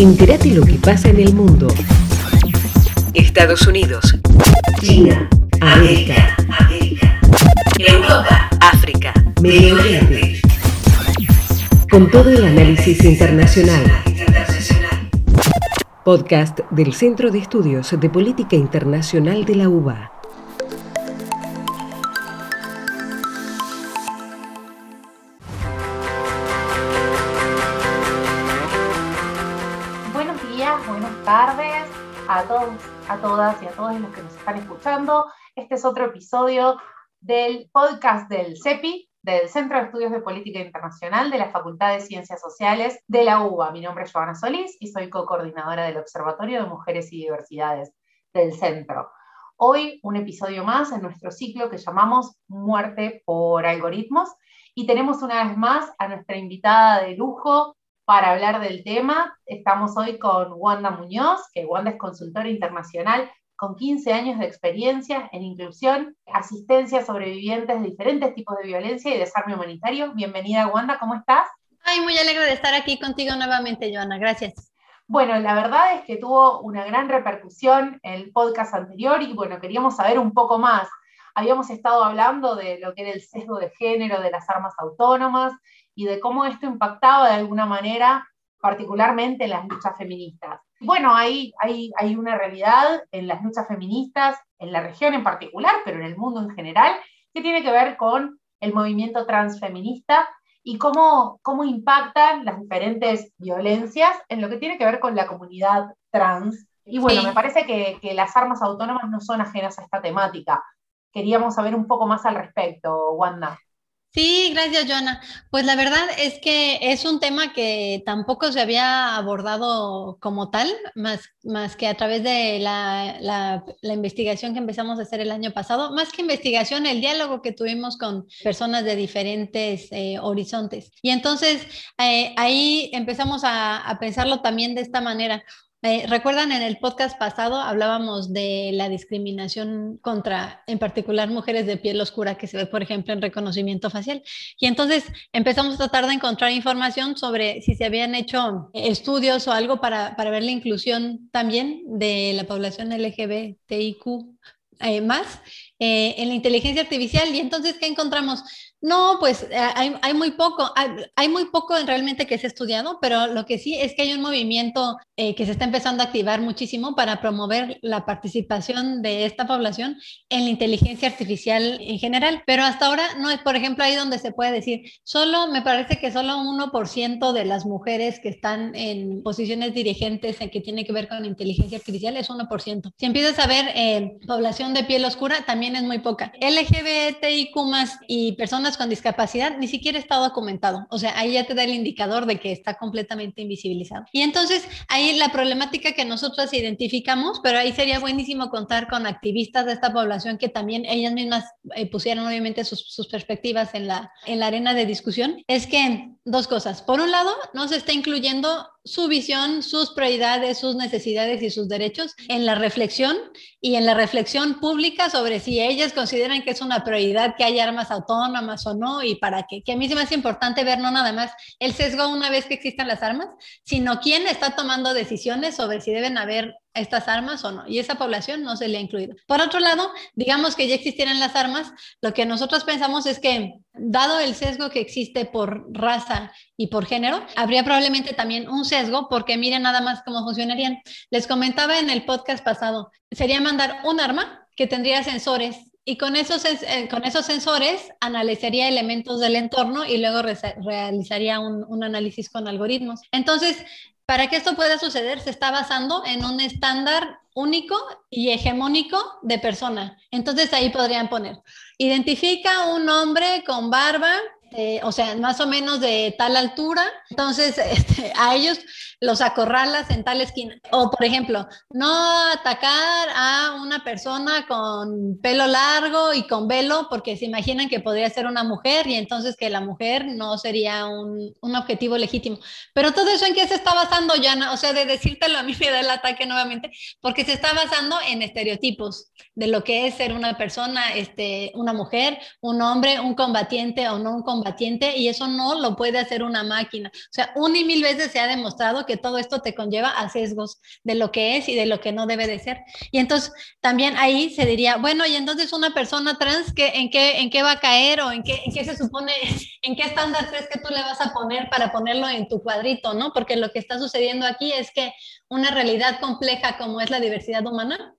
Entérate lo que pasa en el mundo. Estados Unidos. China. América. Europa. África. Medio Oriente. Con todo el análisis internacional. Podcast del Centro de Estudios de Política Internacional de la UBA. Tardes a todos, a todas y a todos los que nos están escuchando. Este es otro episodio del podcast del CEPI, del Centro de Estudios de Política Internacional de la Facultad de Ciencias Sociales de la UBA. Mi nombre es Joana Solís y soy co-coordinadora del Observatorio de Mujeres y Diversidades del centro. Hoy un episodio más en nuestro ciclo que llamamos Muerte por Algoritmos y tenemos una vez más a nuestra invitada de lujo para hablar del tema. Estamos hoy con Wanda Muñoz, que Wanda es consultora internacional con 15 años de experiencia en inclusión, asistencia a sobrevivientes de diferentes tipos de violencia y desarme humanitario. Bienvenida, Wanda, ¿cómo estás? Ay, muy alegre de estar aquí contigo nuevamente, Joana. Gracias. Bueno, la verdad es que tuvo una gran repercusión el podcast anterior y bueno, queríamos saber un poco más. Habíamos estado hablando de lo que era el sesgo de género de las armas autónomas y de cómo esto impactaba de alguna manera particularmente en las luchas feministas. Bueno, hay, hay, hay una realidad en las luchas feministas, en la región en particular, pero en el mundo en general, que tiene que ver con el movimiento transfeminista y cómo, cómo impactan las diferentes violencias en lo que tiene que ver con la comunidad trans. Y bueno, Sí. me parece que, que las armas autónomas no son ajenas a esta temática. Queríamos saber un poco más al respecto, Wanda. Sí, gracias, Joana. Pues la verdad es que es un tema que tampoco se había abordado como tal, más, más que a través de la, la- la investigación que empezamos a hacer el año pasado. Más que investigación, el diálogo que tuvimos con personas de diferentes eh, horizontes. Y entonces eh, ahí empezamos a, a pensarlo también de esta manera. Eh, Recuerdan en el podcast pasado hablábamos de la discriminación contra, en particular, mujeres de piel oscura que se ve, por ejemplo, en reconocimiento facial. Y entonces empezamos a tratar de encontrar información sobre si se habían hecho estudios o algo para, para ver la inclusión también de la población LGBTIQ eh, más eh, en la inteligencia artificial. Y entonces, ¿qué encontramos? No, pues eh, hay, hay muy poco, hay, muy poco en realmente que se ha estudiado, pero lo que sí es que hay un movimiento eh, que se está empezando a activar muchísimo para promover la participación de esta población en la inteligencia artificial en general. Pero hasta ahora no es, por ejemplo, ahí donde se puede decir, solo me parece que solo 1% de las mujeres que están en posiciones dirigentes en que tiene que ver con inteligencia artificial es 1%. Si empiezas a ver eh, población de piel oscura, también es muy poca. LGBTIQ y personas con discapacidad ni siquiera está documentado. O sea, ahí ya te da el indicador de que está completamente invisibilizado. Y entonces ahí la problemática que nosotros identificamos, pero ahí sería buenísimo contar con activistas de esta población que también ellas mismas eh, pusieron obviamente sus, sus perspectivas en la, en la arena de discusión, es que dos cosas. Por un lado, no se está incluyendo su visión, sus prioridades, sus necesidades y sus derechos en la reflexión y en la reflexión pública sobre si ellas consideran que es una prioridad que haya armas autónomas o no y para qué. Que a mí se me hace importante ver no nada más el sesgo una vez que existan las armas, sino quién está tomando decisiones sobre si deben haber estas armas o no. Y esa población no se le ha incluido. Por otro lado, digamos que ya existieran las armas, lo que nosotros pensamos es que, dado el sesgo que existe por raza y por género, habría probablemente también un sesgo porque miren nada más cómo funcionarían. Les comentaba en el podcast pasado, sería mandar un arma que tendría sensores y con esos, eh, con esos sensores analizaría elementos del entorno y luego re realizaría un, un análisis con algoritmos. Entonces, para que esto pueda suceder, se está basando en un estándar único y hegemónico de persona. Entonces ahí podrían poner, identifica un hombre con barba, eh, o sea, más o menos de tal altura, entonces este, a ellos los acorralas en tal esquina. O, por ejemplo, no atacar a una persona con pelo largo y con velo, porque se imaginan que podría ser una mujer y entonces que la mujer no sería un, un objetivo legítimo. Pero todo eso en qué se está basando, Yana? O sea, de decírtelo a mí me da el ataque nuevamente, porque se está basando en estereotipos de lo que es ser una persona, este, una mujer, un hombre, un combatiente o no un combatiente, y eso no lo puede hacer una máquina. O sea, una y mil veces se ha demostrado que que todo esto te conlleva a sesgos de lo que es y de lo que no debe de ser. Y entonces también ahí se diría, bueno, y entonces una persona trans, ¿qué, en, qué, ¿en qué va a caer o en qué, en qué se supone, en qué estándar crees que tú le vas a poner para ponerlo en tu cuadrito, ¿no? Porque lo que está sucediendo aquí es que una realidad compleja como es la diversidad humana,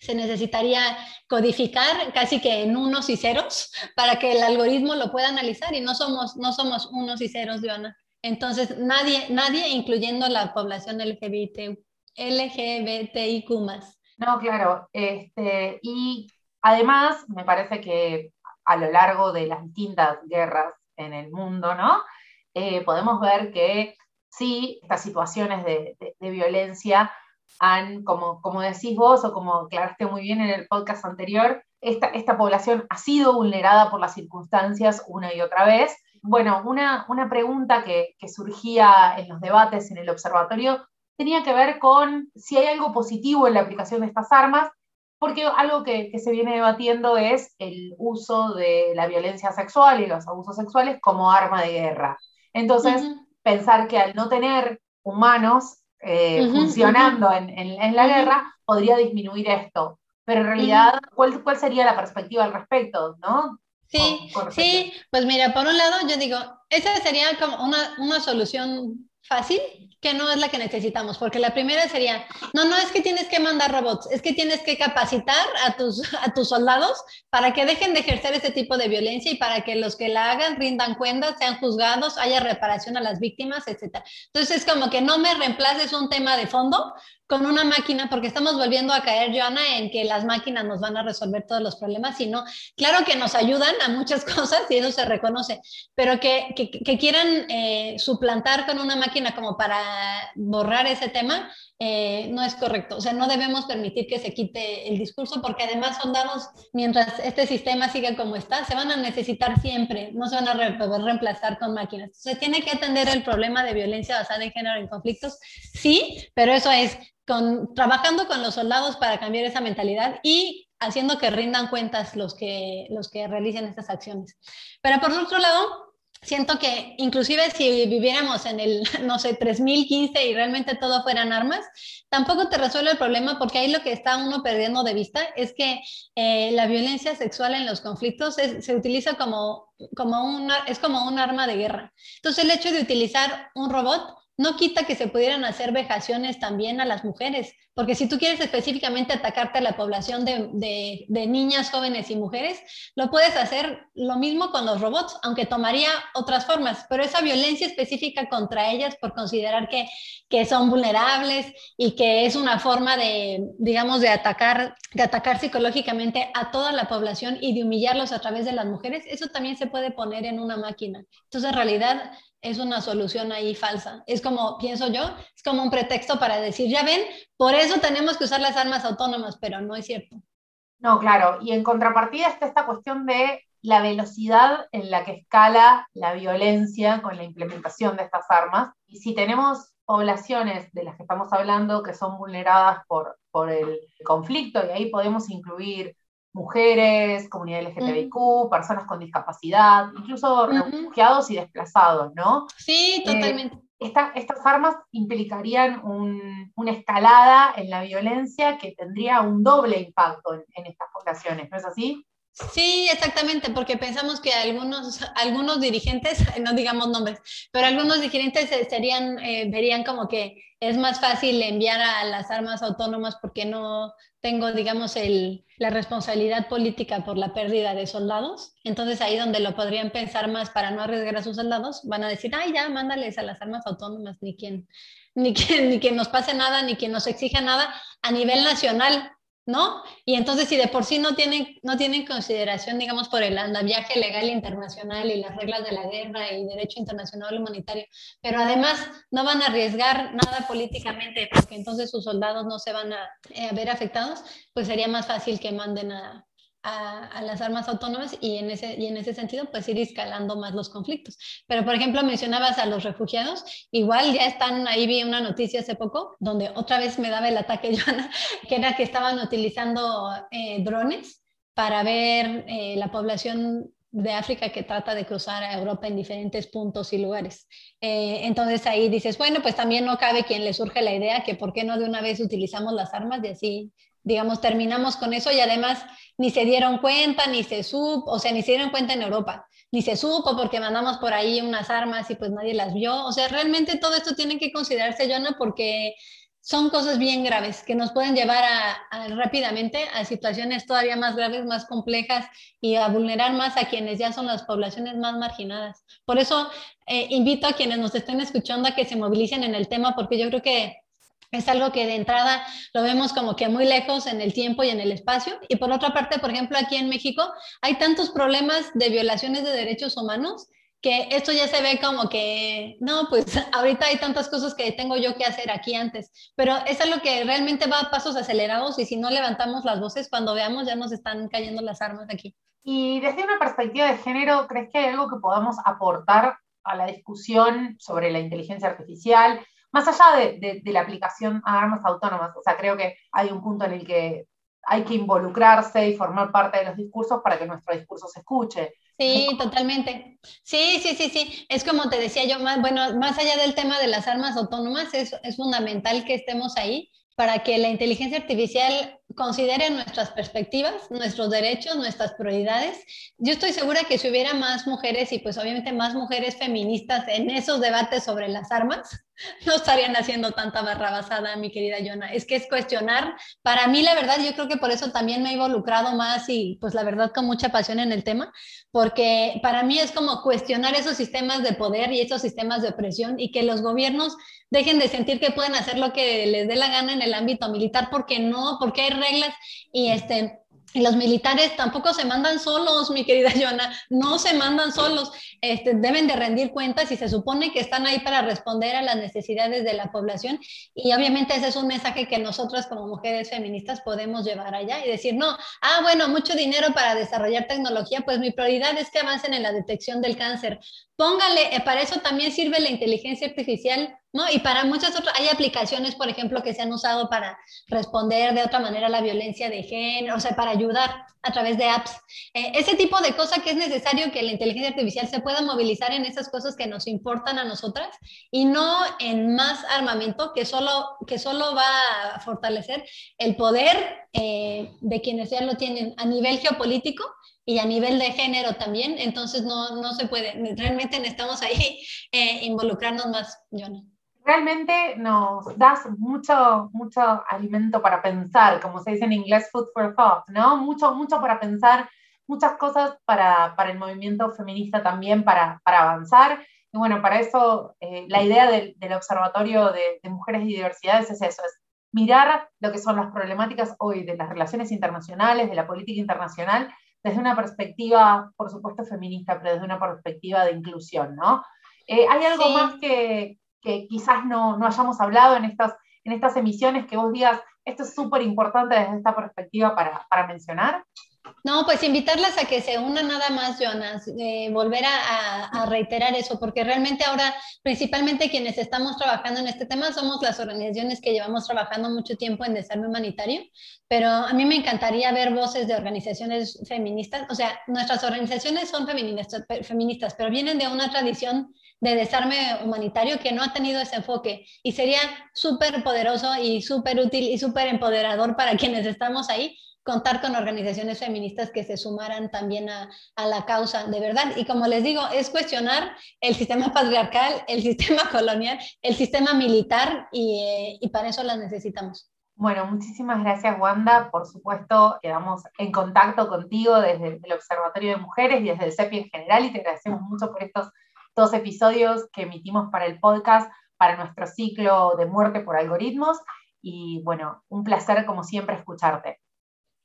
se necesitaría codificar casi que en unos y ceros para que el algoritmo lo pueda analizar y no somos, no somos unos y ceros, Joana. Entonces, nadie, nadie, incluyendo la población LGBT, LGBTIQ No, claro. Este, y además, me parece que a lo largo de las distintas guerras en el mundo, ¿no? Eh, podemos ver que sí, estas situaciones de, de violencia han, como, como decís vos o como aclaraste muy bien en el podcast anterior, esta, esta población ha sido vulnerada por las circunstancias una y otra vez. Bueno, una, una pregunta que, que surgía en los debates en el observatorio tenía que ver con si hay algo positivo en la aplicación de estas armas, porque algo que, que, se viene debatiendo es el uso de la violencia sexual y los abusos sexuales como arma de guerra. Entonces, pensar que al no tener humanos eh, funcionando En, en, la guerra, podría disminuir esto. Pero en realidad, ¿cuál, ¿cuál sería la perspectiva al respecto? ¿no? Sí, sí, pues mira, por un lado yo digo, esa sería como una, una solución fácil, que no es la que necesitamos, porque la primera sería, no, no es que tienes que mandar robots, es que tienes que capacitar a tus, a tus soldados para que dejen de ejercer ese tipo de violencia y para que los que la hagan rindan cuentas, sean juzgados, haya reparación a las víctimas, etc. Entonces es como que no me reemplaces un tema de fondo con una máquina, porque estamos volviendo a caer, Joana, en que las máquinas nos van a resolver todos los problemas, sino, claro que nos ayudan a muchas cosas y eso se reconoce, pero que, que, quieran eh, suplantar con una máquina como para borrar ese tema, eh, no es correcto. O sea, no debemos permitir que se quite el discurso porque además soldados, mientras este sistema siga como está, se van a necesitar siempre, no se van a poder reemplazar con máquinas. Se tiene que atender el problema de violencia basada en género en conflictos, sí, pero eso es trabajando con los soldados para cambiar esa mentalidad y haciendo que rindan cuentas los que, los que realicen estas acciones. Pero por otro lado, siento que inclusive si viviéramos en el, no sé, 3015 y realmente todo fueran armas, tampoco te resuelve el problema porque ahí lo que está uno perdiendo de vista es que eh, la violencia sexual en los conflictos se utiliza como, como una, es como un arma de guerra. Entonces el hecho de utilizar un robot no quita que se pudieran hacer vejaciones también a las mujeres, porque si tú quieres específicamente atacarte a la población de, niñas, jóvenes y mujeres, lo puedes hacer lo mismo con los robots, aunque tomaría otras formas, pero esa violencia específica contra ellas por considerar que, que son vulnerables y que es una forma de, digamos, de atacar, de atacar psicológicamente a toda la población y de humillarlos a través de las mujeres, eso también se puede poner en una máquina. Entonces, en realidad, es una solución ahí falsa. Es como, pienso yo, es como un pretexto para decir, ya ven, por eso tenemos que usar las armas autónomas, pero no es cierto. No, claro, y en contrapartida está esta cuestión de la velocidad en la que escala la violencia con la implementación de estas armas. Y si tenemos poblaciones de las que estamos hablando que son vulneradas por, por el conflicto, y ahí podemos incluir mujeres, comunidad LGTBIQ, personas con discapacidad, incluso refugiados y desplazados, ¿no? Sí, eh, estas armas implicarían una escalada en la violencia que tendría un doble impacto en, estas poblaciones, ¿no es así? Sí, exactamente, porque pensamos que algunos, algunos dirigentes, no digamos nombres, pero algunos dirigentes serían, eh, verían como que es más fácil enviar a las armas autónomas porque no tengo, digamos, el, la responsabilidad política por la pérdida de soldados. Entonces ahí donde lo podrían pensar más para no arriesgar a sus soldados, van a decir, ay, ya, mándales a las armas autónomas, ni quien, ni que, ni que nos pase nada, ni que nos exija nada a nivel nacional. ¿No? Y entonces si de por sí no tienen, no tienen consideración, digamos, por el viaje legal internacional y las reglas de la guerra y derecho internacional humanitario, pero además no van a arriesgar nada políticamente porque entonces sus soldados no se van a, eh, a ver afectados, pues sería más fácil que manden a, a, las armas autónomas y en, ese, y en ese sentido pues ir escalando más los conflictos. Pero por ejemplo mencionabas a los refugiados, igual ya están, ahí vi una noticia hace poco donde otra vez me daba el ataque, Joana, que era que estaban utilizando eh, drones para ver eh, la población de África que trata de cruzar a Europa en diferentes puntos y lugares. Eh, entonces ahí dices, bueno, pues también no cabe quien le surge la idea que por qué no de una vez utilizamos las armas y así, digamos, terminamos con eso y además ni se dieron cuenta, ni se supo, o sea, ni se dieron cuenta en Europa, ni se supo porque mandamos por ahí unas armas y pues nadie las vio. O sea, realmente todo esto tiene que considerarse, Joana, porque son cosas bien graves que nos pueden llevar a, rápidamente a situaciones todavía más graves, más complejas y a vulnerar más a quienes ya son las poblaciones más marginadas. Por eso eh, invito a quienes nos estén escuchando a que se movilicen en el tema porque yo creo que es algo que de entrada lo vemos como que muy lejos en el tiempo y en el espacio. Y por otra parte, por ejemplo, aquí en México hay tantos problemas de violaciones de derechos humanos que esto ya se ve como que, no, pues ahorita hay tantas cosas que tengo yo que hacer aquí antes, pero es algo que realmente va a pasos acelerados y si no levantamos las voces, cuando veamos ya nos están cayendo las armas aquí. Y desde una perspectiva de género, ¿crees que hay algo que podamos aportar a la discusión sobre la inteligencia artificial? Más allá de, de la aplicación a armas autónomas, o sea, creo que hay un punto en el que hay que involucrarse y formar parte de los discursos para que nuestro discurso se escuche. Sí, totalmente. Sí, sí, sí, sí. Es como te decía yo, más, bueno, más allá del tema de las armas autónomas, es, es fundamental que estemos ahí para que la inteligencia artificial considere nuestras perspectivas, nuestros derechos, nuestras prioridades. Yo estoy segura que si hubiera más mujeres y pues obviamente más mujeres feministas en esos debates sobre las armas, no estarían haciendo tanta barrabasada, mi querida Yona. Es que es cuestionar, para mí la verdad, yo creo que por eso también me he involucrado más y pues la verdad con mucha pasión en el tema, porque para mí es como cuestionar esos sistemas de poder y esos sistemas de opresión y que los gobiernos dejen de sentir que pueden hacer lo que les dé la gana en el ámbito militar, porque no, porque hay reglas y este los militares tampoco se mandan solos, mi querida Joana, no se mandan solos, este, deben de rendir cuentas y se supone que están ahí para responder a las necesidades de la población y obviamente ese es un mensaje que nosotras como mujeres feministas podemos llevar allá y decir, no, ah, bueno, mucho dinero para desarrollar tecnología, pues mi prioridad es que avancen en la detección del cáncer. Póngale, eh, para eso también sirve la inteligencia artificial ¿no? Y para muchas otras, hay aplicaciones, por ejemplo, que se han usado para responder de otra manera a la violencia de género, o sea, para ayudar a través de apps. Eh, ese tipo de cosas que es necesario que la inteligencia artificial se pueda movilizar en esas cosas que nos importan a nosotras y no en más armamento que solo, que solo va a fortalecer el poder eh, de quienes ya lo tienen a nivel geopolítico y a nivel de género también, entonces no, no se puede, realmente necesitamos ahí eh, involucrarnos más, Jonah realmente nos das mucho, mucho alimento para pensar, como se dice en inglés, food for thought, ¿no? Mucho, mucho para pensar, muchas cosas para, para el movimiento feminista también, para, para avanzar. Y bueno, para eso eh, la idea del, del Observatorio de, de, Mujeres y Diversidades es eso, es mirar lo que son las problemáticas hoy de las relaciones internacionales, de la política internacional, desde una perspectiva, por supuesto, feminista, pero desde una perspectiva de inclusión, ¿no? Eh, ¿Hay algo sí. más que, que quizás no, no hayamos hablado en estas, en estas emisiones que vos digas, esto es súper importante desde esta perspectiva para, para, mencionar? No, pues invitarlas a que se unan nada más, Jonas, eh, volver a, a, reiterar eso, porque realmente ahora, principalmente quienes estamos trabajando en este tema, somos las organizaciones que llevamos trabajando mucho tiempo en desarme humanitario, pero a mí me encantaría ver voces de organizaciones feministas, o sea, nuestras organizaciones son feministas, feministas pero vienen de una tradición de desarme humanitario que no ha tenido ese enfoque y sería súper poderoso y súper útil y súper empoderador para quienes estamos ahí contar con organizaciones feministas que se sumaran también a, a, la causa, de verdad. Y como les digo, es cuestionar el sistema patriarcal, el sistema colonial, el sistema militar y, eh, y para eso las necesitamos. Bueno, muchísimas gracias Wanda. Por supuesto, quedamos en contacto contigo desde el Observatorio de Mujeres y desde el CEPI en general y te agradecemos mucho por estos dos episodios que emitimos para el podcast, para nuestro ciclo de muerte por algoritmos. Y bueno, un placer como siempre escucharte.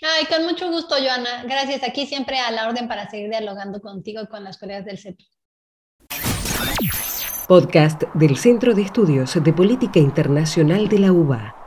Ay, con mucho gusto, Joana. Gracias. Aquí siempre a la orden para seguir dialogando contigo y con las colegas del CEPI. Podcast del Centro de Estudios de Política Internacional de la UBA.